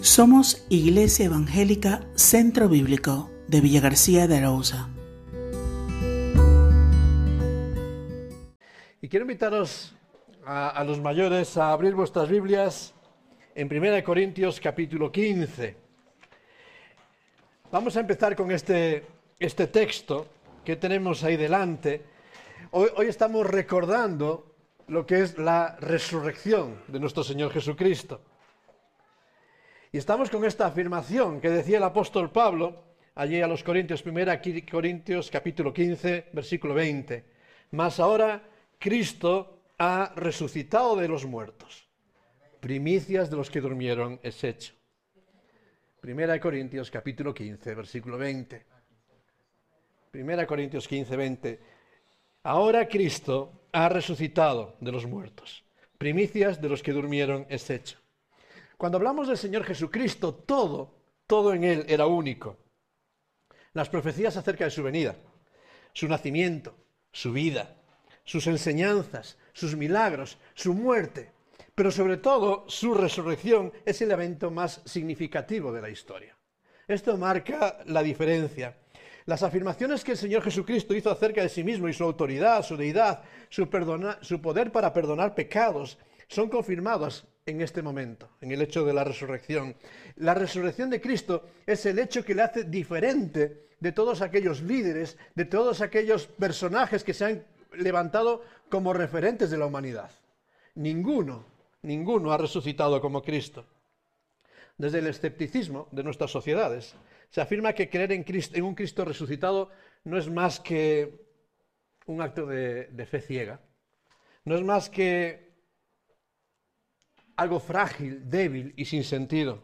Somos Iglesia Evangélica Centro Bíblico de Villa García de Arauza. Y quiero invitaros a, los mayores a abrir vuestras Biblias en 1 Corintios capítulo 15. Vamos a empezar con este, este texto que tenemos ahí delante. Hoy estamos recordando lo que es la resurrección de nuestro Señor Jesucristo. Y estamos con esta afirmación que decía el apóstol Pablo allí a los Corintios, 1 Corintios capítulo 15, versículo 20. Mas ahora Cristo ha resucitado de los muertos. Primicias de los que durmieron es hecho. 1 Corintios capítulo 15, versículo 20. 1 Corintios 15, 20. Ahora Cristo ha resucitado de los muertos. Primicias de los que durmieron es hecho. Cuando hablamos del Señor Jesucristo, todo, todo en Él era único. Las profecías acerca de su venida, su nacimiento, su vida, sus enseñanzas, sus milagros, su muerte, pero sobre todo su resurrección es el evento más significativo de la historia. Esto marca la diferencia. Las afirmaciones que el Señor Jesucristo hizo acerca de sí mismo y su autoridad, su deidad, su, su poder para perdonar pecados, son confirmadas en este momento, en el hecho de la resurrección. La resurrección de Cristo es el hecho que le hace diferente de todos aquellos líderes, de todos aquellos personajes que se han levantado como referentes de la humanidad. Ninguno, ninguno ha resucitado como Cristo. Desde el escepticismo de nuestras sociedades se afirma que creer en, un Cristo resucitado no es más que un acto de fe ciega, no es más que algo frágil, débil y sin sentido.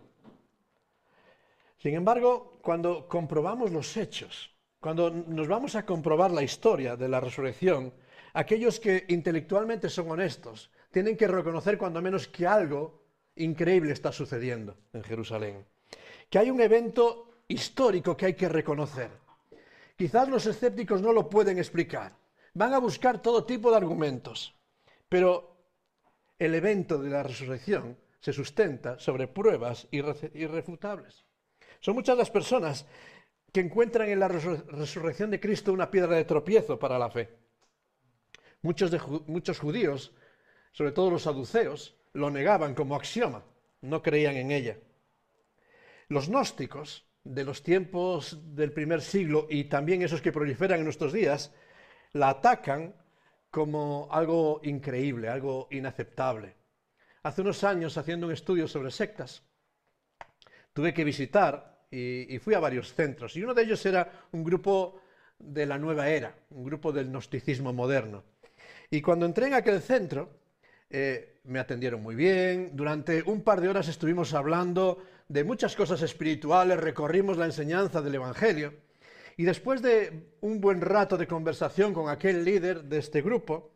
Sin embargo, cuando comprobamos los hechos, cuando nos vamos a comprobar la historia de la resurrección, aquellos que intelectualmente son honestos tienen que reconocer cuando menos que algo increíble está sucediendo en Jerusalén, que hay un evento histórico que hay que reconocer. Quizás los escépticos no lo pueden explicar, van a buscar todo tipo de argumentos, pero el evento de la resurrección se sustenta sobre pruebas irrefutables. Son muchas las personas que encuentran en la resurrección de Cristo una piedra de tropiezo para la fe. Muchos, muchos judíos, sobre todo los saduceos, lo negaban como axioma, no creían en ella. Los gnósticos de los tiempos del primer siglo y también esos que proliferan en nuestros días, la atacan como algo increíble, algo inaceptable. Hace unos años, haciendo un estudio sobre sectas, tuve que visitar y, fui a varios centros. Y uno de ellos era un grupo de la nueva era, un grupo del gnosticismo moderno. Y cuando entré en aquel centro, eh, me atendieron muy bien. Durante un par de horas estuvimos hablando de muchas cosas espirituales, recorrimos la enseñanza del Evangelio. Y después de un buen rato de conversación con aquel líder de este grupo,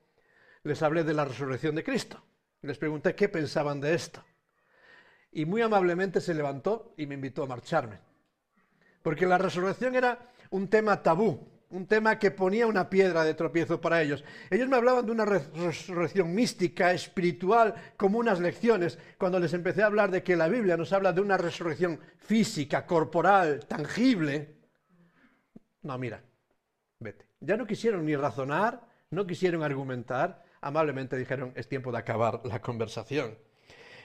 les hablé de la resurrección de Cristo. Les pregunté qué pensaban de esto. Y muy amablemente se levantó y me invitó a marcharme. Porque la resurrección era un tema tabú, un tema que ponía una piedra de tropiezo para ellos. Ellos me hablaban de una resurrección mística, espiritual, como unas lecciones, cuando les empecé a hablar de que la Biblia nos habla de una resurrección física, corporal, tangible. No, mira, vete. Ya no quisieron ni razonar, no quisieron argumentar, amablemente dijeron, es tiempo de acabar la conversación.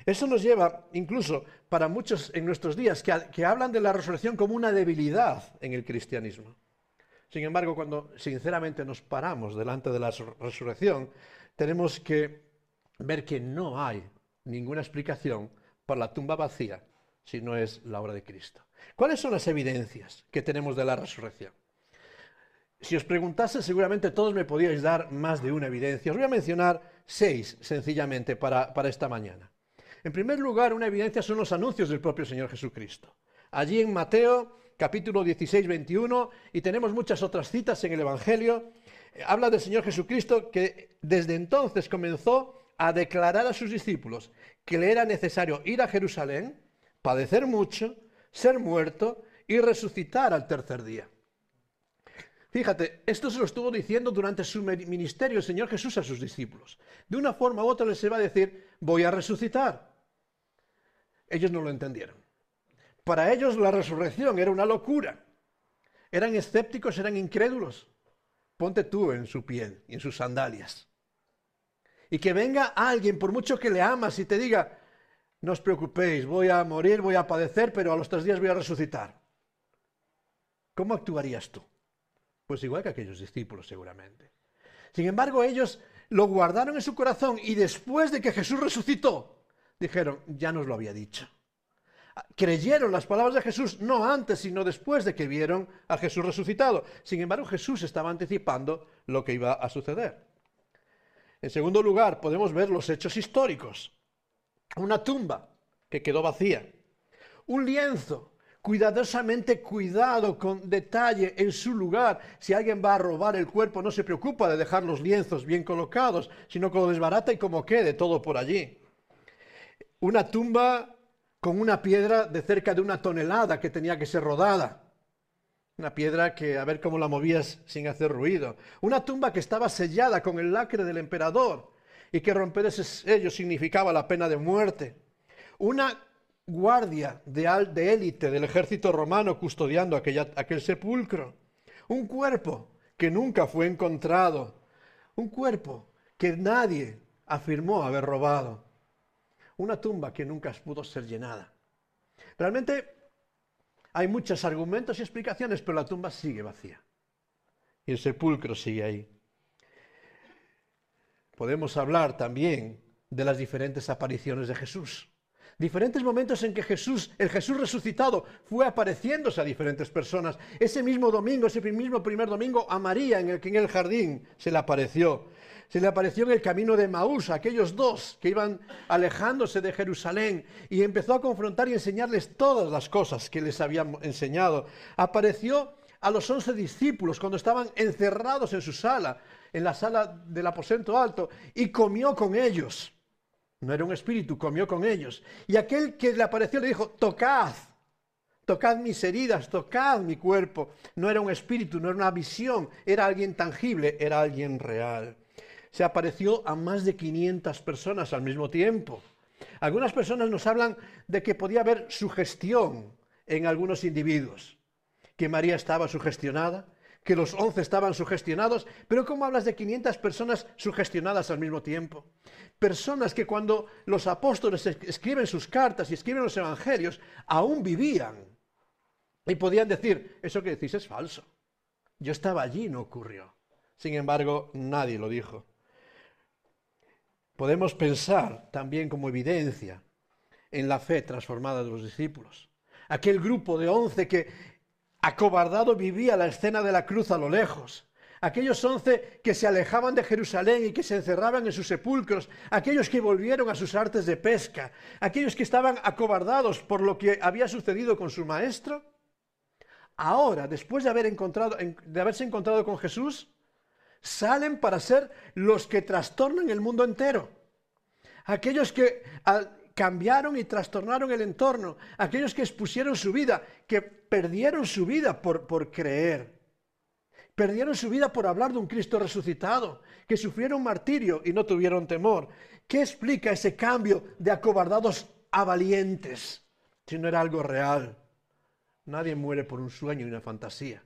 Eso nos lleva, incluso para muchos en nuestros días, que, hablan de la resurrección como una debilidad en el cristianismo. Sin embargo, cuando sinceramente nos paramos delante de la resurrección, tenemos que ver que no hay ninguna explicación para la tumba vacía si no es la obra de Cristo. ¿Cuáles son las evidencias que tenemos de la resurrección? Si os preguntase, seguramente todos me podíais dar más de una evidencia. Os voy a mencionar seis, sencillamente, para, para esta mañana. En primer lugar, una evidencia son los anuncios del propio Señor Jesucristo. Allí en Mateo, capítulo 16, 21, y tenemos muchas otras citas en el Evangelio, eh, habla del Señor Jesucristo que desde entonces comenzó a declarar a sus discípulos que le era necesario ir a Jerusalén, padecer mucho, ser muerto y resucitar al tercer día. Fíjate, esto se lo estuvo diciendo durante su ministerio el Señor Jesús a sus discípulos. De una forma u otra les iba a decir, voy a resucitar. Ellos no lo entendieron. Para ellos la resurrección era una locura. Eran escépticos, eran incrédulos. Ponte tú en su piel y en sus sandalias. Y que venga alguien, por mucho que le amas, y te diga, no os preocupéis, voy a morir, voy a padecer, pero a los tres días voy a resucitar. ¿Cómo actuarías tú? Pues igual que aquellos discípulos seguramente. Sin embargo, ellos lo guardaron en su corazón y después de que Jesús resucitó, dijeron, ya nos lo había dicho. Creyeron las palabras de Jesús no antes, sino después de que vieron a Jesús resucitado. Sin embargo, Jesús estaba anticipando lo que iba a suceder. En segundo lugar, podemos ver los hechos históricos. Una tumba que quedó vacía. Un lienzo cuidadosamente cuidado con detalle en su lugar. Si alguien va a robar el cuerpo, no se preocupa de dejar los lienzos bien colocados, sino que lo desbarata y como quede todo por allí. Una tumba con una piedra de cerca de una tonelada que tenía que ser rodada. Una piedra que a ver cómo la movías sin hacer ruido. Una tumba que estaba sellada con el lacre del emperador y que romper ese sello significaba la pena de muerte. Una guardia de élite del ejército romano custodiando aquel sepulcro. Un cuerpo que nunca fue encontrado. Un cuerpo que nadie afirmó haber robado. Una tumba que nunca pudo ser llenada. Realmente hay muchos argumentos y explicaciones, pero la tumba sigue vacía. Y el sepulcro sigue ahí. Podemos hablar también de las diferentes apariciones de Jesús. Diferentes momentos en que Jesús, el Jesús resucitado, fue apareciéndose a diferentes personas. Ese mismo domingo, ese mismo primer domingo, a María en el, en el jardín se le apareció. Se le apareció en el camino de Maús, a aquellos dos que iban alejándose de Jerusalén, y empezó a confrontar y enseñarles todas las cosas que les había enseñado. Apareció a los once discípulos cuando estaban encerrados en su sala, en la sala del aposento alto, y comió con ellos. No era un espíritu, comió con ellos. Y aquel que le apareció le dijo, tocad, tocad mis heridas, tocad mi cuerpo. No era un espíritu, no era una visión, era alguien tangible, era alguien real. Se apareció a más de 500 personas al mismo tiempo. Algunas personas nos hablan de que podía haber sugestión en algunos individuos, que María estaba sugestionada, que los 11 estaban sugestionados, pero ¿cómo hablas de 500 personas sugestionadas al mismo tiempo? personas que cuando los apóstoles escriben sus cartas y escriben los evangelios, aún vivían. Y podían decir, eso que decís es falso. Yo estaba allí, no ocurrió. Sin embargo, nadie lo dijo. Podemos pensar también como evidencia en la fe transformada de los discípulos. Aquel grupo de once que acobardado vivía la escena de la cruz a lo lejos aquellos once que se alejaban de Jerusalén y que se encerraban en sus sepulcros, aquellos que volvieron a sus artes de pesca, aquellos que estaban acobardados por lo que había sucedido con su maestro, ahora, después de, haber encontrado, de haberse encontrado con Jesús, salen para ser los que trastornan el mundo entero. Aquellos que cambiaron y trastornaron el entorno, aquellos que expusieron su vida, que perdieron su vida por, por creer Perdieron su vida por hablar de un Cristo resucitado, que sufrieron martirio y no tuvieron temor. ¿Qué explica ese cambio de acobardados a valientes si no era algo real? Nadie muere por un sueño y una fantasía,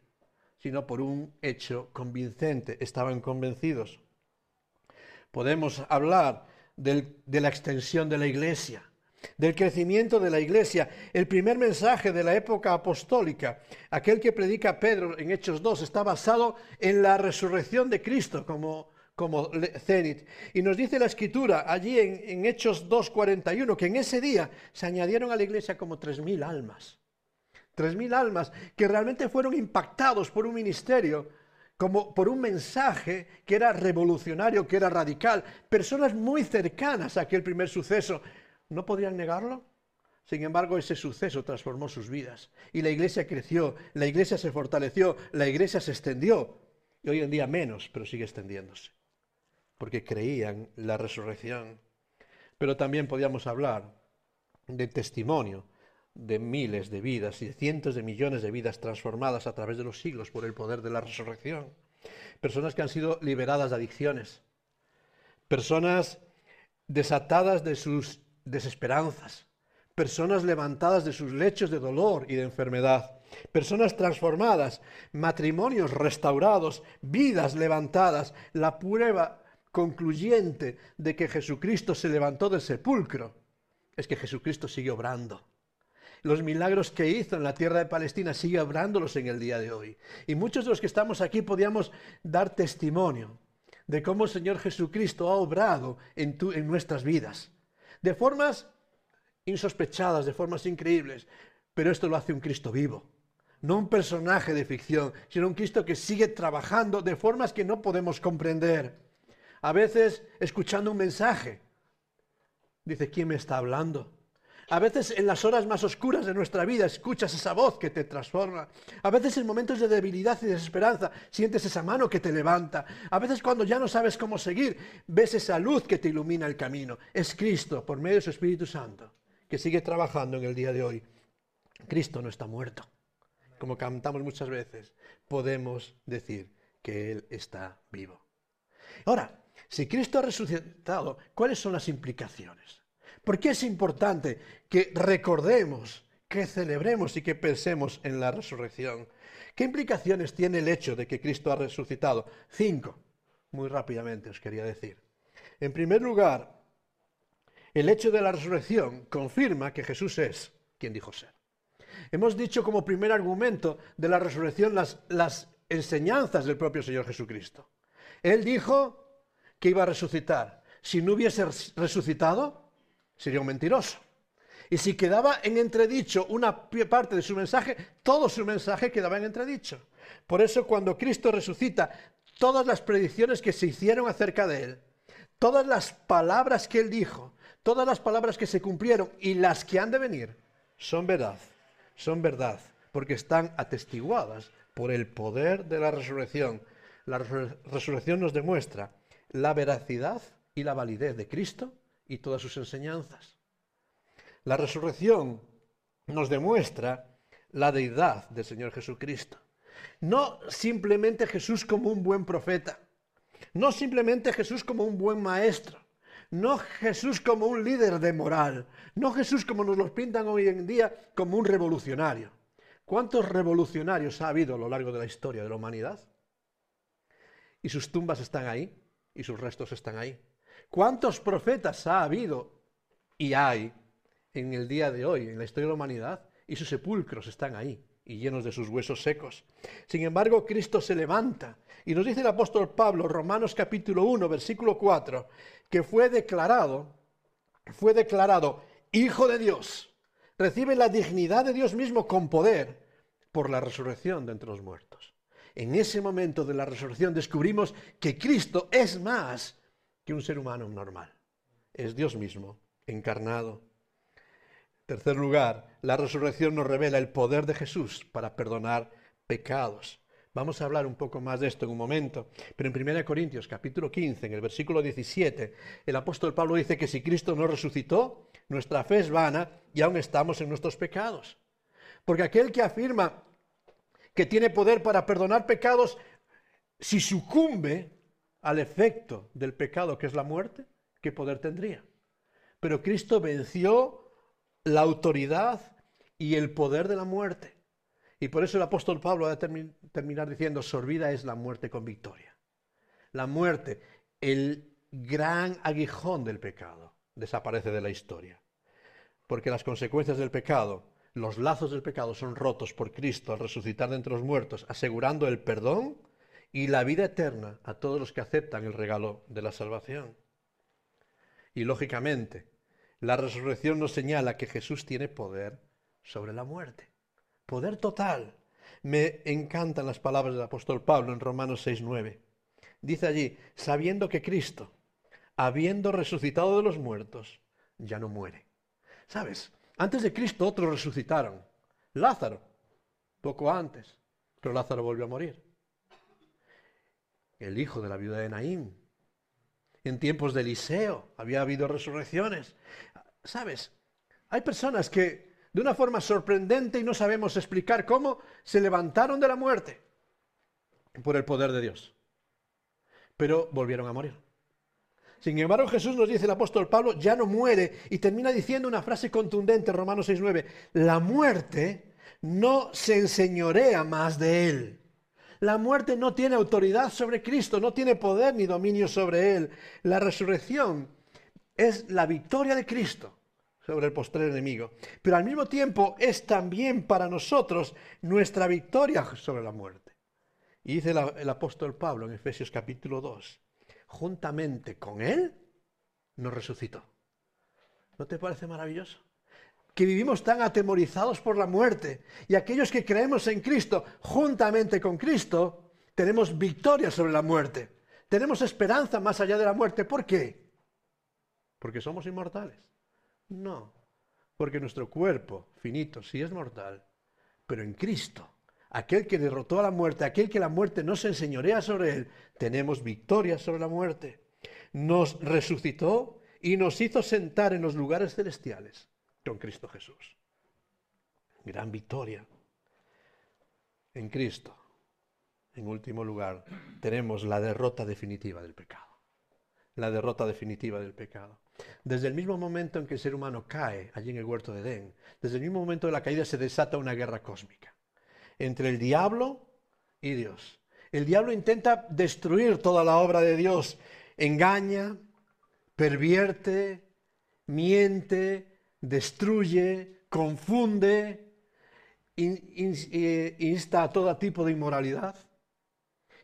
sino por un hecho convincente. Estaban convencidos. Podemos hablar de la extensión de la iglesia del crecimiento de la iglesia. El primer mensaje de la época apostólica, aquel que predica Pedro en Hechos 2, está basado en la resurrección de Cristo como, como cenit. Y nos dice la escritura allí en, en Hechos 2.41 que en ese día se añadieron a la iglesia como 3.000 almas. 3.000 almas que realmente fueron impactados por un ministerio como por un mensaje que era revolucionario, que era radical, personas muy cercanas a aquel primer suceso, no podían negarlo. Sin embargo, ese suceso transformó sus vidas. Y la iglesia creció, la iglesia se fortaleció, la iglesia se extendió. Y hoy en día menos, pero sigue extendiéndose, porque creían la resurrección. Pero también podíamos hablar de testimonio de miles de vidas y de cientos de millones de vidas transformadas a través de los siglos por el poder de la resurrección. Personas que han sido liberadas de adicciones, personas desatadas de sus desesperanzas, personas levantadas de sus lechos de dolor y de enfermedad, personas transformadas, matrimonios restaurados, vidas levantadas, la prueba concluyente de que Jesucristo se levantó del sepulcro es que Jesucristo sigue obrando. Los milagros que hizo en la tierra de Palestina sigue obrándolos en el día de hoy. Y muchos de los que estamos aquí podíamos dar testimonio de cómo el Señor Jesucristo ha obrado en, en nuestras vidas. De formas insospechadas, de formas increíbles. Pero esto lo hace un Cristo vivo. No un personaje de ficción, sino un Cristo que sigue trabajando de formas que no podemos comprender. A veces escuchando un mensaje. Dice, ¿quién me está hablando? A veces en las horas más oscuras de nuestra vida escuchas esa voz que te transforma. A veces en momentos de debilidad y desesperanza sientes esa mano que te levanta. A veces cuando ya no sabes cómo seguir, ves esa luz que te ilumina el camino. Es Cristo por medio de su Espíritu Santo que sigue trabajando en el día de hoy. Cristo no está muerto. Como cantamos muchas veces, podemos decir que Él está vivo. Ahora, si Cristo ha resucitado, ¿cuáles son las implicaciones? ¿Por qué es importante que recordemos, que celebremos y que pensemos en la resurrección? ¿Qué implicaciones tiene el hecho de que Cristo ha resucitado? Cinco, muy rápidamente os quería decir. En primer lugar, el hecho de la resurrección confirma que Jesús es quien dijo ser. Hemos dicho como primer argumento de la resurrección las, las enseñanzas del propio Señor Jesucristo. Él dijo que iba a resucitar. Si no hubiese resucitado, sería un mentiroso. Y si quedaba en entredicho una parte de su mensaje, todo su mensaje quedaba en entredicho. Por eso cuando Cristo resucita, todas las predicciones que se hicieron acerca de él, todas las palabras que él dijo, todas las palabras que se cumplieron y las que han de venir, son verdad, son verdad, porque están atestiguadas por el poder de la resurrección. La resurrección nos demuestra la veracidad y la validez de Cristo y todas sus enseñanzas. La resurrección nos demuestra la deidad del Señor Jesucristo. No simplemente Jesús como un buen profeta, no simplemente Jesús como un buen maestro, no Jesús como un líder de moral, no Jesús como nos lo pintan hoy en día como un revolucionario. ¿Cuántos revolucionarios ha habido a lo largo de la historia de la humanidad? Y sus tumbas están ahí, y sus restos están ahí. ¿Cuántos profetas ha habido y hay en el día de hoy, en la historia de la humanidad? Y sus sepulcros están ahí y llenos de sus huesos secos. Sin embargo, Cristo se levanta y nos dice el apóstol Pablo, Romanos capítulo 1, versículo 4, que fue declarado, fue declarado Hijo de Dios, recibe la dignidad de Dios mismo con poder por la resurrección de entre los muertos. En ese momento de la resurrección descubrimos que Cristo es más que un ser humano normal. Es Dios mismo, encarnado. Tercer lugar, la resurrección nos revela el poder de Jesús para perdonar pecados. Vamos a hablar un poco más de esto en un momento, pero en 1 Corintios capítulo 15, en el versículo 17, el apóstol Pablo dice que si Cristo no resucitó, nuestra fe es vana y aún estamos en nuestros pecados. Porque aquel que afirma que tiene poder para perdonar pecados, si sucumbe al efecto del pecado que es la muerte, ¿qué poder tendría? Pero Cristo venció la autoridad y el poder de la muerte. Y por eso el apóstol Pablo va a terminar diciendo, sorbida es la muerte con victoria. La muerte, el gran aguijón del pecado, desaparece de la historia. Porque las consecuencias del pecado, los lazos del pecado son rotos por Cristo al resucitar de entre los muertos, asegurando el perdón y la vida eterna a todos los que aceptan el regalo de la salvación. Y lógicamente, la resurrección nos señala que Jesús tiene poder sobre la muerte. Poder total. Me encantan las palabras del apóstol Pablo en Romanos 6:9. Dice allí, sabiendo que Cristo, habiendo resucitado de los muertos, ya no muere. ¿Sabes? Antes de Cristo otros resucitaron. Lázaro, poco antes, pero Lázaro volvió a morir el hijo de la viuda de Naín. En tiempos de Eliseo había habido resurrecciones. ¿Sabes? Hay personas que de una forma sorprendente y no sabemos explicar cómo se levantaron de la muerte por el poder de Dios. Pero volvieron a morir. Sin embargo, Jesús nos dice el apóstol Pablo, ya no muere y termina diciendo una frase contundente, Romanos 6.9, la muerte no se enseñorea más de él. La muerte no tiene autoridad sobre Cristo, no tiene poder ni dominio sobre él. La resurrección es la victoria de Cristo sobre el postrer enemigo. Pero al mismo tiempo es también para nosotros nuestra victoria sobre la muerte. Y dice el, apóstol Pablo en Efesios capítulo 2, juntamente con Él nos resucitó. ¿No te parece maravilloso? Que vivimos tan atemorizados por la muerte y aquellos que creemos en Cristo, juntamente con Cristo, tenemos victoria sobre la muerte. Tenemos esperanza más allá de la muerte. ¿Por qué? Porque somos inmortales. No, porque nuestro cuerpo finito sí es mortal, pero en Cristo aquel que derrotó a la muerte, aquel que la muerte no se enseñorea sobre él, tenemos victoria sobre la muerte. Nos resucitó y nos hizo sentar en los lugares celestiales con Cristo Jesús. Gran victoria. En Cristo, en último lugar, tenemos la derrota definitiva del pecado. La derrota definitiva del pecado. Desde el mismo momento en que el ser humano cae allí en el huerto de Edén, desde el mismo momento de la caída se desata una guerra cósmica entre el diablo y Dios. El diablo intenta destruir toda la obra de Dios, engaña, pervierte, miente, destruye, confunde, insta a todo tipo de inmoralidad.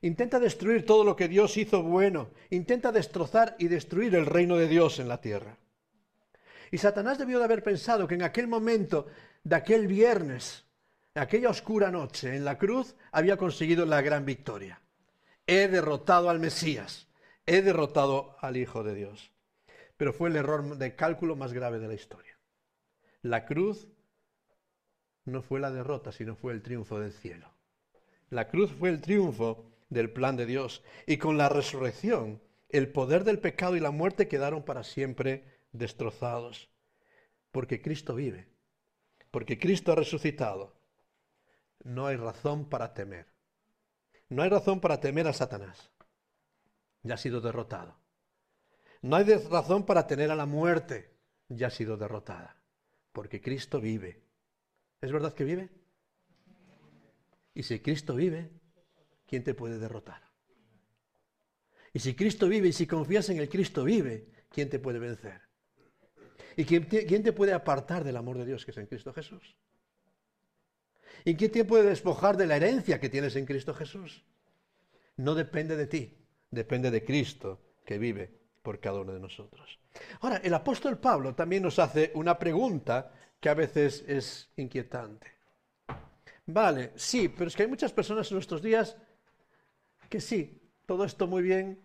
Intenta destruir todo lo que Dios hizo bueno. Intenta destrozar y destruir el reino de Dios en la tierra. Y Satanás debió de haber pensado que en aquel momento de aquel viernes aquella oscura noche en la cruz había conseguido la gran victoria. He derrotado al Mesías, he derrotado al Hijo de Dios. Pero fue el error de cálculo más grave de la historia. La cruz no fue la derrota, sino fue el triunfo del cielo. La cruz fue el triunfo del plan de Dios. Y con la resurrección, el poder del pecado y la muerte quedaron para siempre destrozados. Porque Cristo vive. Porque Cristo ha resucitado no hay razón para temer. No hay razón para temer a Satanás. Ya ha sido derrotado. No hay razón para tener a la muerte. Ya ha sido derrotada. Porque Cristo vive. ¿Es verdad que vive? Y si Cristo vive, ¿quién te puede derrotar? Y si Cristo vive y si confías en el Cristo vive, ¿quién te puede vencer? ¿Y quién te, puede apartar del amor de Dios que es en Cristo Jesús? ¿Y quién te puede despojar de la herencia que tienes en Cristo Jesús? No depende de ti, depende de Cristo que vive por cada uno de nosotros. Ahora, el apóstol Pablo también nos hace una pregunta que a veces es inquietante. Vale, sí, pero es que hay muchas personas en nuestros días que sí, todo esto muy bien,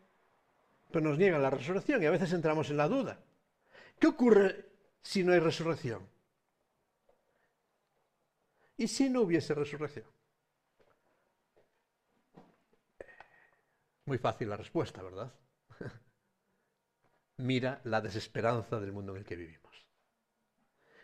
pero nos niegan la resurrección y a veces entramos en la duda. ¿Qué ocurre si no hay resurrección? ¿Y si no hubiese resurrección? Muy fácil la respuesta, ¿verdad? Mira la desesperanza del mundo en el que vivimos.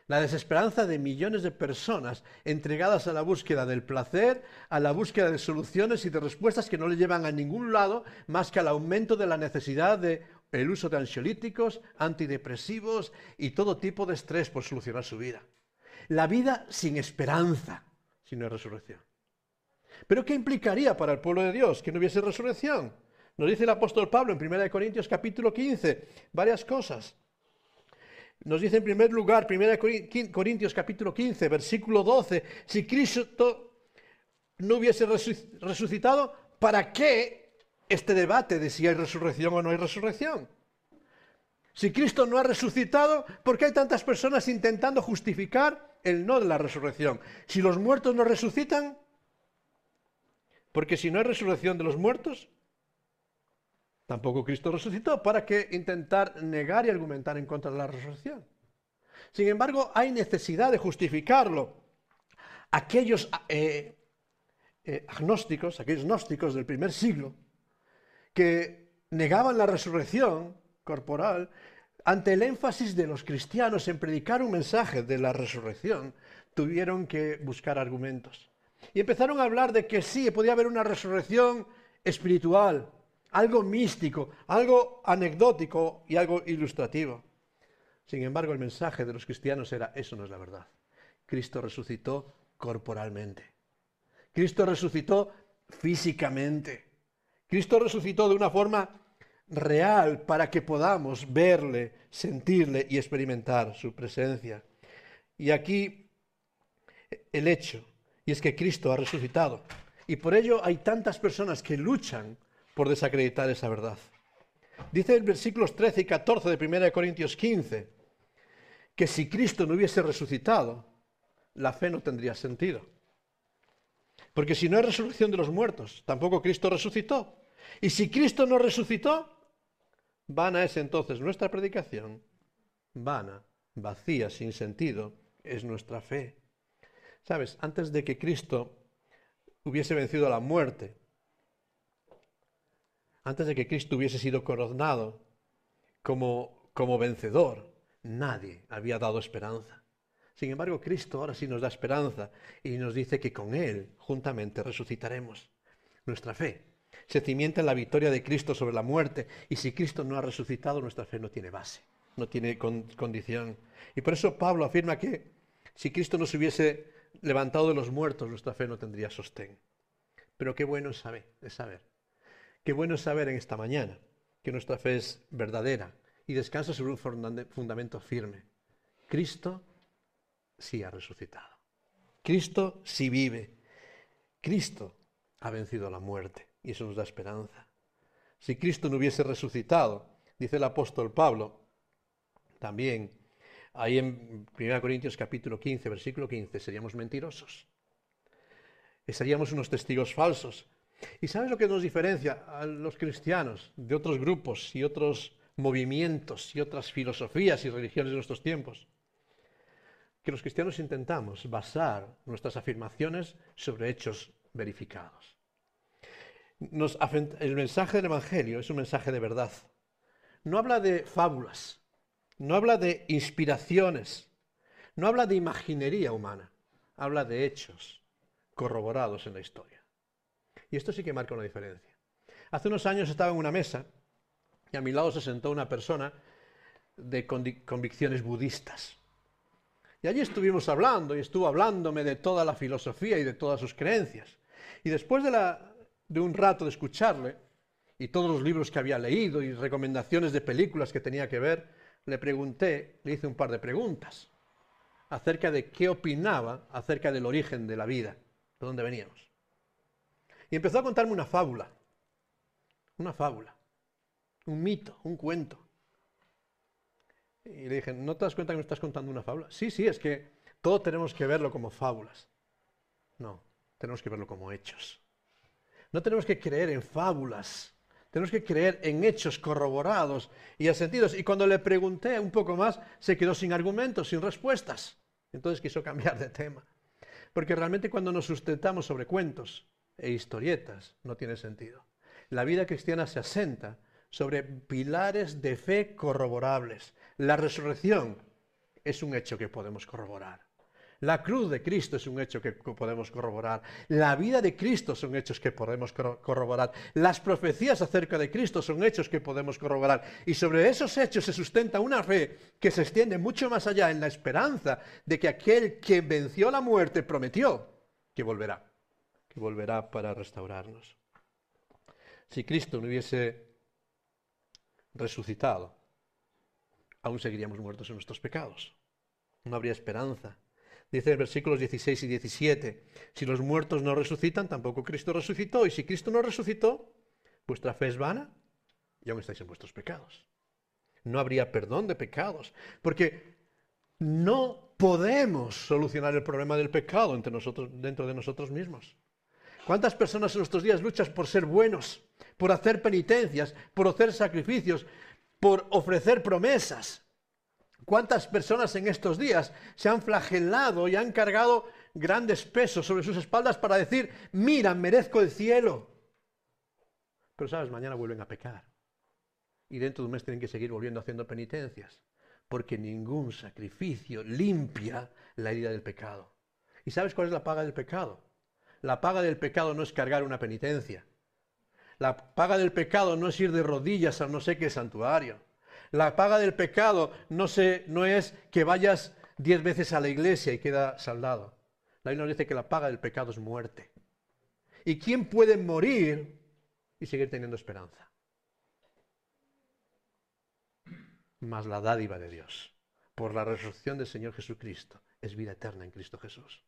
La desesperanza de millones de personas entregadas a la búsqueda del placer, a la búsqueda de soluciones y de respuestas que no le llevan a ningún lado más que al aumento de la necesidad de el uso de ansiolíticos, antidepresivos y todo tipo de estrés por solucionar su vida. La vida sin esperanza, si no hay resurrección. ¿Pero qué implicaría para el pueblo de Dios que no hubiese resurrección? Nos dice el apóstol Pablo en 1 Corintios capítulo 15 varias cosas. Nos dice en primer lugar, 1 Corintios capítulo 15, versículo 12, si Cristo no hubiese resucitado, ¿para qué este debate de si hay resurrección o no hay resurrección? Si Cristo no ha resucitado, ¿por qué hay tantas personas intentando justificar el no de la resurrección? Si los muertos no resucitan, porque si no hay resurrección de los muertos, tampoco Cristo resucitó. ¿Para qué intentar negar y argumentar en contra de la resurrección? Sin embargo, hay necesidad de justificarlo. Aquellos eh, eh, agnósticos, aquellos gnósticos del primer siglo, que negaban la resurrección, corporal, ante el énfasis de los cristianos en predicar un mensaje de la resurrección, tuvieron que buscar argumentos. Y empezaron a hablar de que sí, podía haber una resurrección espiritual, algo místico, algo anecdótico y algo ilustrativo. Sin embargo, el mensaje de los cristianos era, eso no es la verdad. Cristo resucitó corporalmente. Cristo resucitó físicamente. Cristo resucitó de una forma real para que podamos verle, sentirle y experimentar su presencia. Y aquí el hecho, y es que Cristo ha resucitado. Y por ello hay tantas personas que luchan por desacreditar esa verdad. Dice el versículos 13 y 14 de 1 Corintios 15 que si Cristo no hubiese resucitado, la fe no tendría sentido. Porque si no hay resurrección de los muertos, tampoco Cristo resucitó. Y si Cristo no resucitó, vana es entonces nuestra predicación, vana, vacía, sin sentido, es nuestra fe. Sabes, antes de que Cristo hubiese vencido a la muerte, antes de que Cristo hubiese sido coronado como, como vencedor, nadie había dado esperanza. Sin embargo, Cristo ahora sí nos da esperanza y nos dice que con Él juntamente resucitaremos. Nuestra fe se cimienta en la victoria de Cristo sobre la muerte y si Cristo no ha resucitado, nuestra fe no tiene base, no tiene condición. Y por eso Pablo afirma que si Cristo no se hubiese levantado de los muertos, nuestra fe no tendría sostén. Pero qué bueno saber, es saber. Qué bueno saber en esta mañana que nuestra fe es verdadera y descansa sobre un fundamento firme. Cristo sí ha resucitado. Cristo sí vive. Cristo ha vencido la muerte y eso nos da esperanza. Si Cristo no hubiese resucitado, dice el apóstol Pablo, también ahí en 1 Corintios capítulo 15, versículo 15, seríamos mentirosos. Seríamos unos testigos falsos. ¿Y sabes lo que nos diferencia a los cristianos de otros grupos y otros movimientos y otras filosofías y religiones de nuestros tiempos? Que los cristianos intentamos basar nuestras afirmaciones sobre hechos verificados el mensaje del Evangelio es un mensaje de verdad. No habla de fábulas, no habla de inspiraciones, no habla de imaginería humana, habla de hechos corroborados en la historia. Y esto sí que marca una diferencia. Hace unos años estaba en una mesa y a mi lado se sentó una persona de convicciones budistas. Y allí estuvimos hablando y estuvo hablándome de toda la filosofía y de todas sus creencias. Y después de un rato de escucharle y todos los libros que había leído y recomendaciones de películas que tenía que ver, le pregunté, le hice un par de preguntas acerca de qué opinaba acerca del origen de la vida, de dónde veníamos. Y empezó a contarme una fábula, una fábula, un mito, un cuento. Y le dije, ¿no te das cuenta que me estás contando una fábula? Sí, sí, es que todo tenemos que verlo como fábulas. No, tenemos que verlo como hechos. No tenemos que creer en fábulas, tenemos que creer en hechos corroborados y asentidos. Y cuando le pregunté un poco más, se quedó sin argumentos, sin respuestas. Entonces quiso cambiar de tema. Porque realmente cuando nos sustentamos sobre cuentos e historietas, no tiene sentido. La vida cristiana se asenta sobre pilares de fe corroborables. La resurrección es un hecho que podemos corroborar. La cruz de Cristo es un hecho que podemos corroborar. La vida de Cristo son hechos que podemos corroborar. Las profecías acerca de Cristo son hechos que podemos corroborar. Y sobre esos hechos se sustenta una fe que se extiende mucho más allá en la esperanza de que aquel que venció la muerte prometió que volverá, que volverá para restaurarnos. Si Cristo no hubiese resucitado, aún seguiríamos muertos en nuestros pecados. No habría esperanza Dice en versículos 16 y 17, si los muertos no resucitan, tampoco Cristo resucitó. Y si Cristo no resucitó, vuestra fe es vana y aún estáis en vuestros pecados. No habría perdón de pecados, porque no podemos solucionar el problema del pecado entre nosotros, dentro de nosotros mismos. ¿Cuántas personas en nuestros días luchan por ser buenos, por hacer penitencias, por hacer sacrificios, por ofrecer promesas? ¿Cuántas personas en estos días se han flagelado y han cargado grandes pesos sobre sus espaldas para decir, mira, merezco el cielo? Pero sabes, mañana vuelven a pecar. Y dentro de un mes tienen que seguir volviendo haciendo penitencias. Porque ningún sacrificio limpia la herida del pecado. ¿Y sabes cuál es la paga del pecado? La paga del pecado no es cargar una penitencia. La paga del pecado no es ir de rodillas a no sé qué santuario. La paga del pecado no, no es que vayas diez veces a la iglesia y queda saldado. La Biblia nos dice que la paga del pecado es muerte. ¿Y quién puede morir y seguir teniendo esperanza? Más la dádiva de Dios, por la resurrección del Señor Jesucristo, es vida eterna en Cristo Jesús.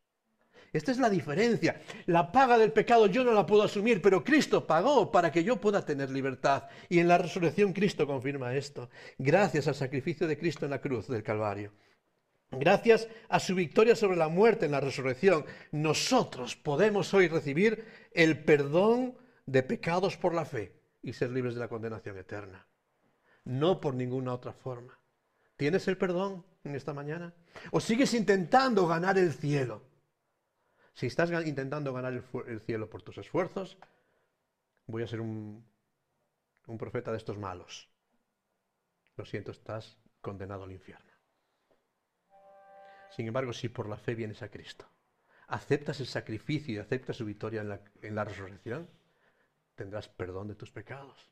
Esta es la diferencia. La paga del pecado yo no la puedo asumir, pero Cristo pagó para que yo pueda tener libertad. Y en la resurrección Cristo confirma esto. Gracias al sacrificio de Cristo en la cruz del Calvario. Gracias a su victoria sobre la muerte en la resurrección, nosotros podemos hoy recibir el perdón de pecados por la fe y ser libres de la condenación eterna. No por ninguna otra forma. ¿Tienes el perdón en esta mañana? ¿O sigues intentando ganar el cielo? Si estás intentando ganar el, cielo por tus esfuerzos, voy a ser un, profeta de estos malos. Lo siento, estás condenado al infierno. Sin embargo, si por la fe vienes a Cristo, aceptas el sacrificio y aceptas su victoria en la, en la resurrección, tendrás perdón de tus pecados.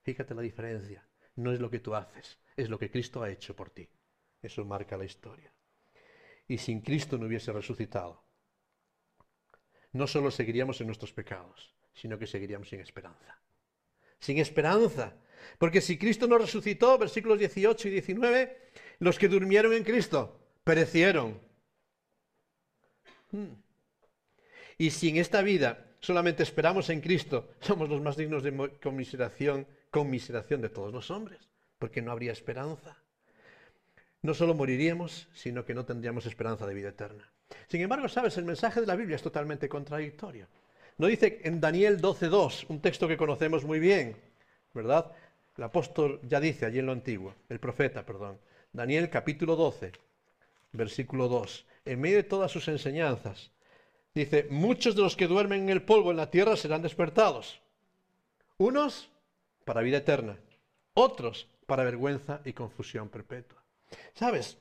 Fíjate la diferencia. No es lo que tú haces, es lo que Cristo ha hecho por ti. Eso marca la historia. Y sin Cristo no hubiese resucitado, no solo seguiríamos en nuestros pecados, sino que seguiríamos sin esperanza. Sin esperanza. Porque si Cristo no resucitó, versículos 18 y 19, los que durmieron en Cristo perecieron. Hmm. Y si en esta vida solamente esperamos en Cristo, somos los más dignos de conmiseración, conmiseración de todos los hombres, porque no habría esperanza. No solo moriríamos, sino que no tendríamos esperanza de vida eterna. Sin embargo, sabes, el mensaje de la Biblia es totalmente contradictorio. No dice en Daniel 12.2, un texto que conocemos muy bien, ¿verdad? El apóstol ya dice allí en lo antiguo, el profeta, perdón. Daniel capítulo 12, versículo 2. En medio de todas sus enseñanzas, dice, muchos de los que duermen en el polvo en la tierra serán despertados. Unos para vida eterna, otros para vergüenza y confusión perpetua. ¿Sabes?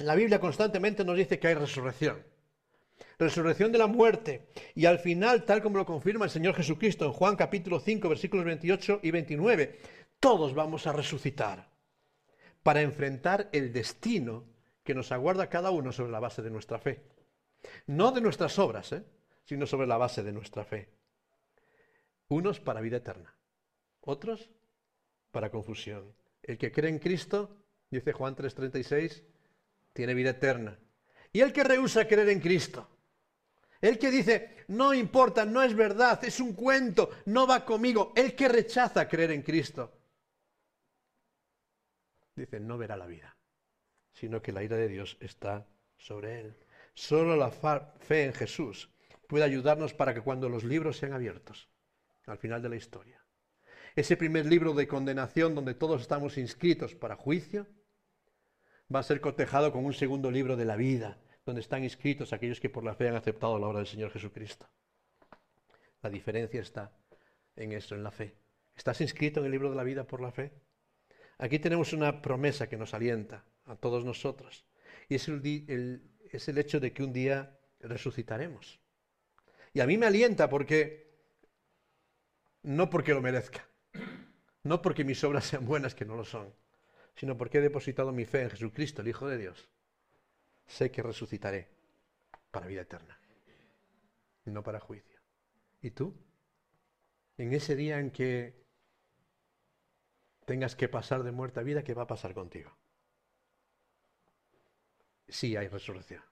La Biblia constantemente nos dice que hay resurrección. Resurrección de la muerte. Y al final, tal como lo confirma el Señor Jesucristo en Juan capítulo 5, versículos 28 y 29, todos vamos a resucitar para enfrentar el destino que nos aguarda cada uno sobre la base de nuestra fe. No de nuestras obras, ¿eh? sino sobre la base de nuestra fe. Unos para vida eterna, otros para confusión. El que cree en Cristo, dice Juan 3:36, tiene vida eterna. Y el que rehúsa creer en Cristo, el que dice, no importa, no es verdad, es un cuento, no va conmigo, el que rechaza creer en Cristo, dice, no verá la vida, sino que la ira de Dios está sobre él. Solo la fe en Jesús puede ayudarnos para que cuando los libros sean abiertos, al final de la historia, ese primer libro de condenación donde todos estamos inscritos para juicio, va a ser cotejado con un segundo libro de la vida, donde están inscritos aquellos que por la fe han aceptado la obra del Señor Jesucristo. La diferencia está en eso, en la fe. ¿Estás inscrito en el libro de la vida por la fe? Aquí tenemos una promesa que nos alienta a todos nosotros. Y es el, es el hecho de que un día resucitaremos. Y a mí me alienta porque, no porque lo merezca, no porque mis obras sean buenas, que no lo son, sino porque he depositado mi fe en Jesucristo, el Hijo de Dios. Sé que resucitaré para vida eterna, no para juicio. ¿Y tú? En ese día en que tengas que pasar de muerte a vida, ¿qué va a pasar contigo? Sí hay resurrección.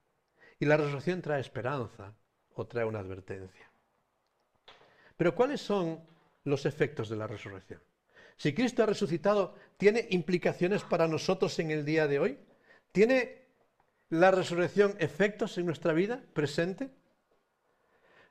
Y la resurrección trae esperanza o trae una advertencia. Pero ¿cuáles son los efectos de la resurrección? Si Cristo ha resucitado, ¿tiene implicaciones para nosotros en el día de hoy? ¿Tiene la resurrección efectos en nuestra vida presente?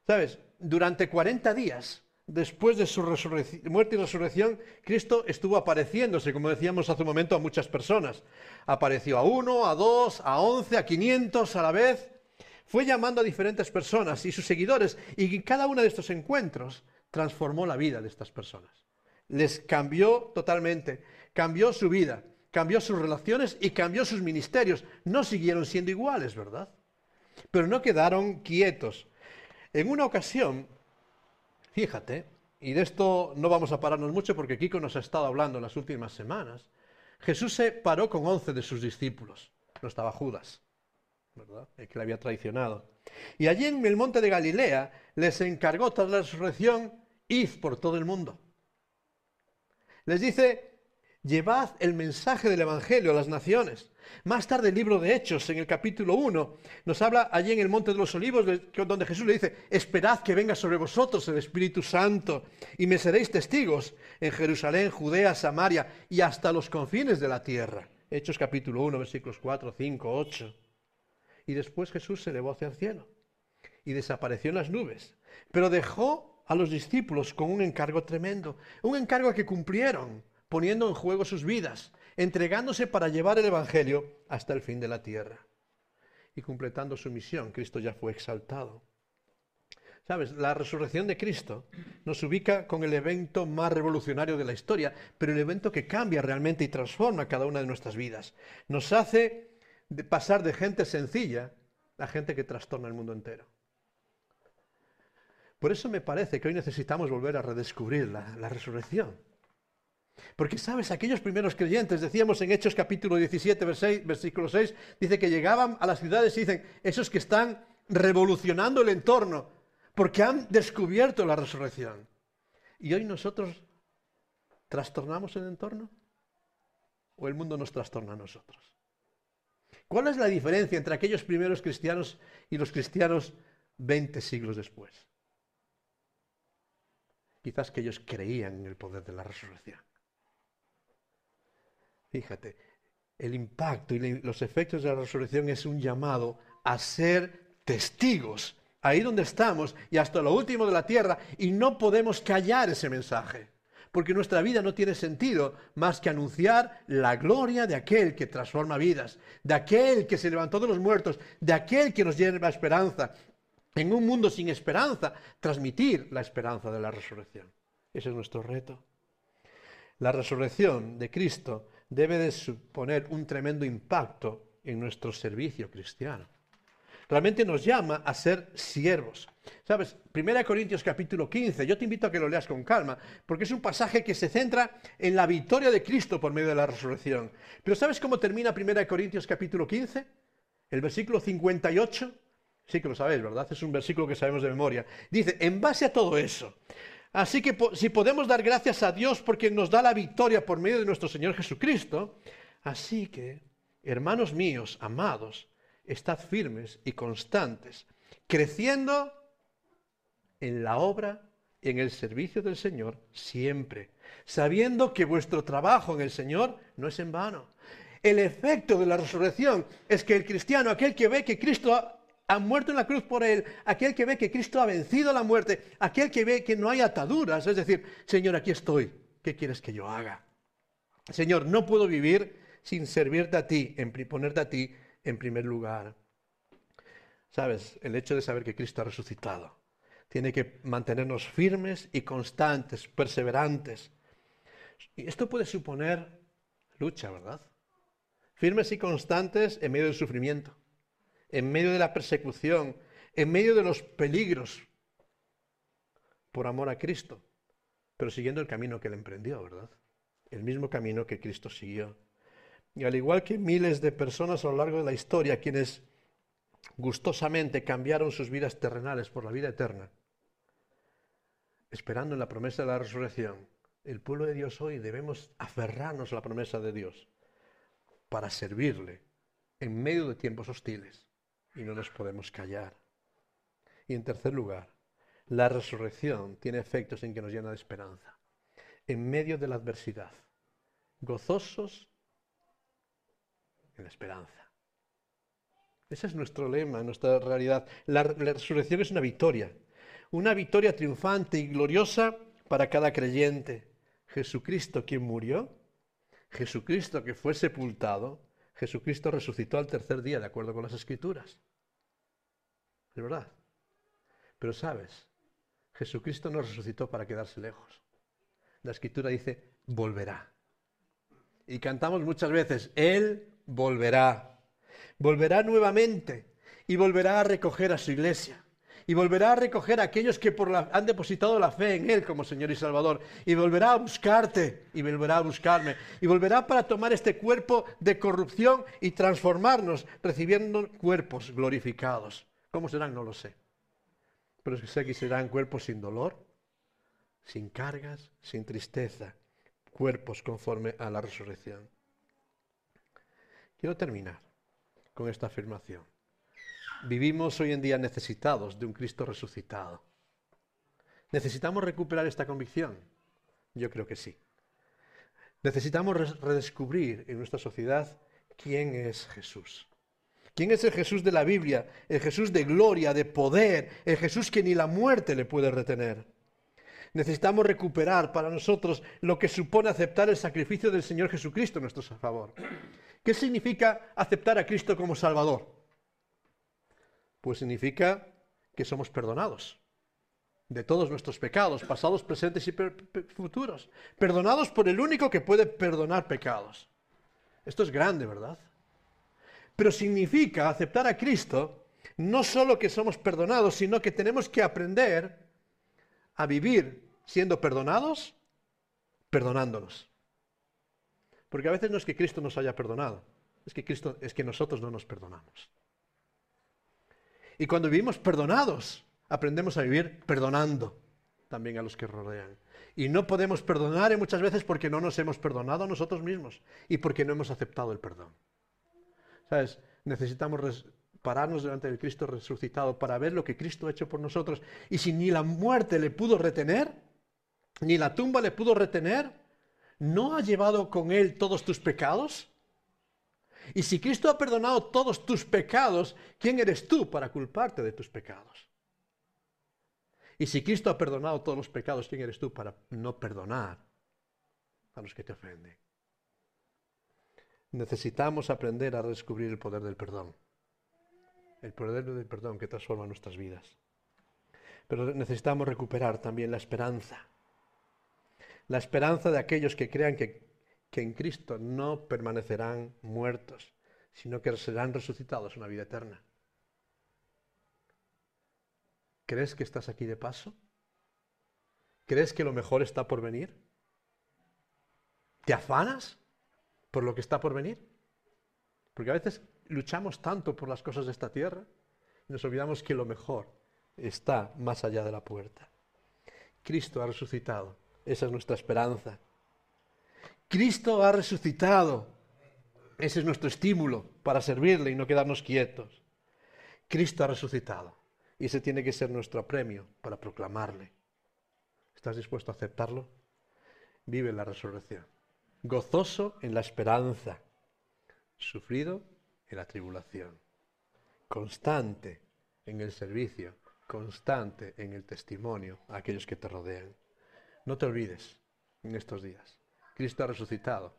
¿Sabes? Durante 40 días después de su muerte y resurrección, Cristo estuvo apareciéndose, como decíamos hace un momento, a muchas personas. Apareció a uno, a dos, a once, a quinientos a la vez. Fue llamando a diferentes personas y sus seguidores, y cada uno de estos encuentros transformó la vida de estas personas les cambió totalmente, cambió su vida, cambió sus relaciones y cambió sus ministerios. No siguieron siendo iguales, ¿verdad? Pero no quedaron quietos. En una ocasión, fíjate, y de esto no vamos a pararnos mucho porque Kiko nos ha estado hablando en las últimas semanas, Jesús se paró con once de sus discípulos. No estaba Judas, ¿verdad? El que le había traicionado. Y allí en el monte de Galilea les encargó tras la resurrección, id por todo el mundo. Les dice, llevad el mensaje del Evangelio a las naciones. Más tarde el libro de Hechos, en el capítulo 1, nos habla allí en el Monte de los Olivos, donde Jesús le dice, esperad que venga sobre vosotros el Espíritu Santo y me seréis testigos en Jerusalén, Judea, Samaria y hasta los confines de la tierra. Hechos capítulo 1, versículos 4, 5, 8. Y después Jesús se elevó hacia el cielo y desapareció en las nubes, pero dejó a los discípulos con un encargo tremendo, un encargo que cumplieron, poniendo en juego sus vidas entregándose para llevar el Evangelio hasta el fin de la tierra. Y completando su misión, Cristo ya fue exaltado. Sabes, la resurrección de Cristo nos ubica con el evento más revolucionario de la historia, pero el evento que cambia realmente y transforma cada una de nuestras vidas. Nos hace pasar de gente sencilla a gente que trastorna el mundo entero. Por eso me parece que hoy necesitamos volver a redescubrir la, resurrección. Porque, ¿sabes? Aquellos primeros creyentes, decíamos en Hechos capítulo 17, versículo 6, dice que llegaban a las ciudades y dicen, esos que están revolucionando el entorno, porque han descubierto la resurrección. Y hoy nosotros trastornamos el entorno o el mundo nos trastorna a nosotros. ¿Cuál es la diferencia entre aquellos primeros cristianos y los cristianos 20 siglos después? Quizás que ellos creían en el poder de la resurrección. Fíjate, el impacto y los efectos de la resurrección es un llamado a ser testigos ahí donde estamos y hasta lo último de la tierra y no podemos callar ese mensaje. Porque nuestra vida no tiene sentido más que anunciar la gloria de aquel que transforma vidas, de aquel que se levantó de los muertos, de aquel que nos lleva esperanza. En un mundo sin esperanza, transmitir la esperanza de la resurrección. Ese es nuestro reto. La resurrección de Cristo debe de suponer un tremendo impacto en nuestro servicio cristiano. Realmente nos llama a ser siervos. ¿Sabes? 1 Corintios capítulo 15, yo te invito a que lo leas con calma, porque es un pasaje que se centra en la victoria de Cristo por medio de la resurrección. Pero ¿sabes cómo termina 1 Corintios capítulo 15? El versículo 58. Sí que lo sabéis, ¿verdad? Es un versículo que sabemos de memoria. Dice, en base a todo eso, Así que si podemos dar gracias a Dios porque nos da la victoria por medio de nuestro Señor Jesucristo, así que, hermanos míos, amados, estad firmes y constantes, creciendo en la obra y en el servicio del Señor siempre, sabiendo que vuestro trabajo en el Señor no es en vano. El efecto de la resurrección es que el cristiano, aquel que ve que Cristo ha muerto en la cruz por él, aquel que ve que Cristo ha vencido la muerte, aquel que ve que no hay ataduras, es decir, Señor, aquí estoy, ¿qué quieres que yo haga? Señor, no puedo vivir sin servirte a ti, en ponerte a ti en primer lugar. Sabes, el hecho de saber que Cristo ha resucitado tiene que mantenernos firmes y constantes, perseverantes. Y esto puede suponer lucha, ¿verdad? Firmes y constantes en medio del sufrimiento en medio de la persecución, en medio de los peligros, por amor a Cristo, pero siguiendo el camino que él emprendió, ¿verdad? El mismo camino que Cristo siguió. Y al igual que miles de personas a lo largo de la historia, quienes gustosamente cambiaron sus vidas terrenales por la vida eterna, esperando en la promesa de la resurrección, el pueblo de Dios hoy debemos aferrarnos a la promesa de Dios para servirle en medio de tiempos hostiles y no nos podemos callar. Y en tercer lugar, la resurrección tiene efectos en que nos llena de esperanza. En medio de la adversidad, gozosos en la esperanza. Ese es nuestro lema, nuestra realidad. La, la resurrección es una victoria, una victoria triunfante y gloriosa para cada creyente. Jesucristo quien murió, Jesucristo que fue sepultado, Jesucristo resucitó al tercer día, de acuerdo con las escrituras. Es verdad. Pero sabes, Jesucristo no resucitó para quedarse lejos. La escritura dice, volverá. Y cantamos muchas veces, Él volverá. Volverá nuevamente y volverá a recoger a su iglesia. Y volverá a recoger a aquellos que han depositado la fe en Él como Señor y Salvador, y volverá a buscarte, y volverá a buscarme, y volverá para tomar este cuerpo de corrupción y transformarnos, recibiendo cuerpos glorificados. ¿Cómo serán? No lo sé. Pero sé que serán cuerpos sin dolor, sin cargas, sin tristeza, cuerpos conforme a la resurrección. Quiero terminar con esta afirmación. Vivimos hoy en día necesitados de un Cristo resucitado. ¿Necesitamos recuperar esta convicción? Yo creo que sí. Necesitamos redescubrir en nuestra sociedad quién es Jesús. ¿Quién es el Jesús de la Biblia? El Jesús de gloria, de poder, el Jesús que ni la muerte le puede retener. Necesitamos recuperar para nosotros lo que supone aceptar el sacrificio del Señor Jesucristo en nuestro favor. ¿Qué significa aceptar a Cristo como Salvador? Pues significa que somos perdonados de todos nuestros pecados, pasados, presentes y futuros. Perdonados por el único que puede perdonar pecados. Esto es grande, ¿verdad? Pero significa aceptar a Cristo no solo que somos perdonados, sino que tenemos que aprender a vivir siendo perdonados, perdonándonos. Porque a veces no es que Cristo nos haya perdonado, es que Cristo es que nosotros no nos perdonamos. Y cuando vivimos perdonados, aprendemos a vivir perdonando también a los que rodean. Y no podemos perdonar muchas veces porque no nos hemos perdonado a nosotros mismos y porque no hemos aceptado el perdón. ¿Sabes? Necesitamos pararnos delante del Cristo resucitado para ver lo que Cristo ha hecho por nosotros. Y si ni la muerte le pudo retener, ni la tumba le pudo retener, ¿no ha llevado con él todos tus pecados? Y si Cristo ha perdonado todos tus pecados, ¿quién eres tú para culparte de tus pecados? Y si Cristo ha perdonado todos los pecados, ¿quién eres tú para no perdonar a los que te ofenden? Necesitamos aprender a descubrir el poder del perdón. El poder del perdón que transforma nuestras vidas. Pero necesitamos recuperar también la esperanza. La esperanza de aquellos que crean que, que en Cristo no permanecerán muertos, sino que serán resucitados en una vida eterna. ¿Crees que estás aquí de paso? ¿Crees que lo mejor está por venir? ¿Te afanas? por lo que está por venir. Porque a veces luchamos tanto por las cosas de esta tierra y nos olvidamos que lo mejor está más allá de la puerta. Cristo ha resucitado. Esa es nuestra esperanza. Cristo ha resucitado. Ese es nuestro estímulo para servirle y no quedarnos quietos. Cristo ha resucitado. Y ese tiene que ser nuestro premio para proclamarle. ¿Estás dispuesto a aceptarlo? Vive la resurrección gozoso en la esperanza, sufrido en la tribulación, constante en el servicio, constante en el testimonio a aquellos que te rodean. No te olvides en estos días. Cristo ha resucitado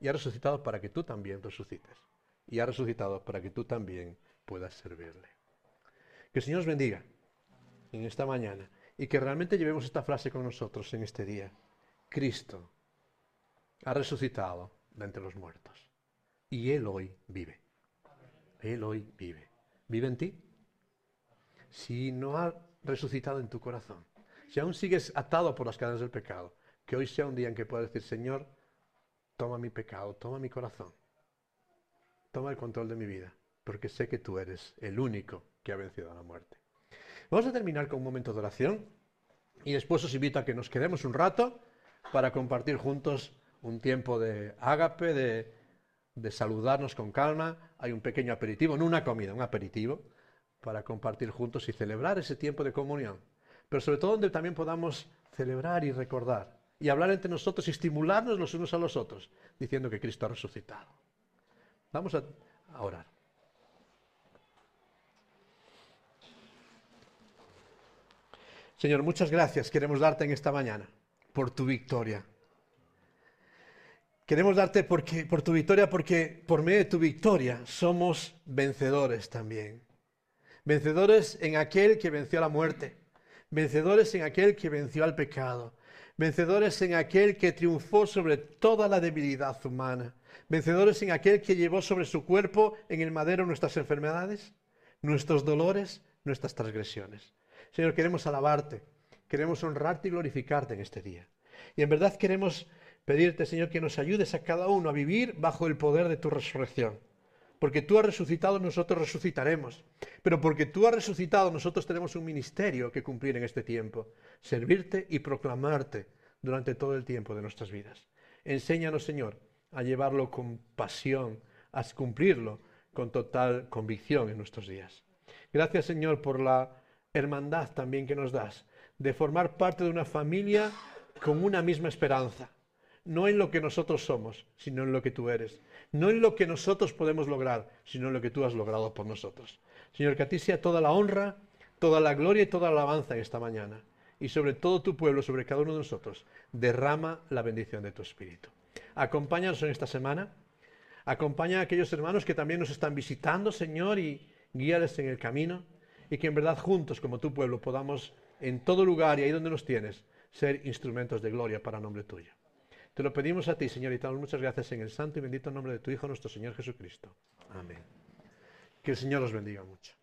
y ha resucitado para que tú también resucites y ha resucitado para que tú también puedas servirle. Que el Señor os bendiga en esta mañana y que realmente llevemos esta frase con nosotros en este día. Cristo ha resucitado de entre los muertos. Y Él hoy vive. Él hoy vive. ¿Vive en ti? Si no ha resucitado en tu corazón, si aún sigues atado por las cadenas del pecado, que hoy sea un día en que puedas decir, Señor, toma mi pecado, toma mi corazón, toma el control de mi vida, porque sé que tú eres el único que ha vencido a la muerte. Vamos a terminar con un momento de oración y después os invito a que nos quedemos un rato para compartir juntos un tiempo de ágape, de, saludarnos con calma. Hay un pequeño aperitivo, no una comida, un aperitivo, para compartir juntos y celebrar ese tiempo de comunión. Pero sobre todo donde también podamos celebrar y recordar y hablar entre nosotros y estimularnos los unos a los otros, diciendo que Cristo ha resucitado. Vamos a, orar. Señor, muchas gracias queremos darte en esta mañana por tu victoria. Queremos darte porque, por tu victoria porque por medio de tu victoria somos vencedores también. Vencedores en aquel que venció a la muerte. Vencedores en aquel que venció al pecado. Vencedores en aquel que triunfó sobre toda la debilidad humana. Vencedores en aquel que llevó sobre su cuerpo en el madero nuestras enfermedades, nuestros dolores, nuestras transgresiones. Señor, queremos alabarte, queremos honrarte y glorificarte en este día. Y en verdad queremos pedirte, Señor, que nos ayudes a cada uno a vivir bajo el poder de tu resurrección. Porque tú has resucitado, nosotros resucitaremos. Pero porque tú has resucitado, nosotros tenemos un ministerio que cumplir en este tiempo. Servirte y proclamarte durante todo el tiempo de nuestras vidas. Enséñanos, Señor, a llevarlo con pasión, a cumplirlo con total convicción en nuestros días. Gracias, Señor, por la hermandad también que nos das, de formar parte de una familia con una misma esperanza, no en lo que nosotros somos, sino en lo que tú eres, no en lo que nosotros podemos lograr, sino en lo que tú has logrado por nosotros. Señor, que a ti sea toda la honra, toda la gloria y toda la alabanza en esta mañana. Y sobre todo tu pueblo, sobre cada uno de nosotros, derrama la bendición de tu Espíritu. Acompáñanos en esta semana. Acompaña a aquellos hermanos que también nos están visitando, Señor, y guíales en el camino. Y que en verdad juntos, como tu pueblo, podamos en todo lugar y ahí donde nos tienes, ser instrumentos de gloria para nombre tuyo. Te lo pedimos a ti, Señor, y te damos muchas gracias en el santo y bendito nombre de tu Hijo, nuestro Señor Jesucristo. Amén. Que el Señor los bendiga mucho.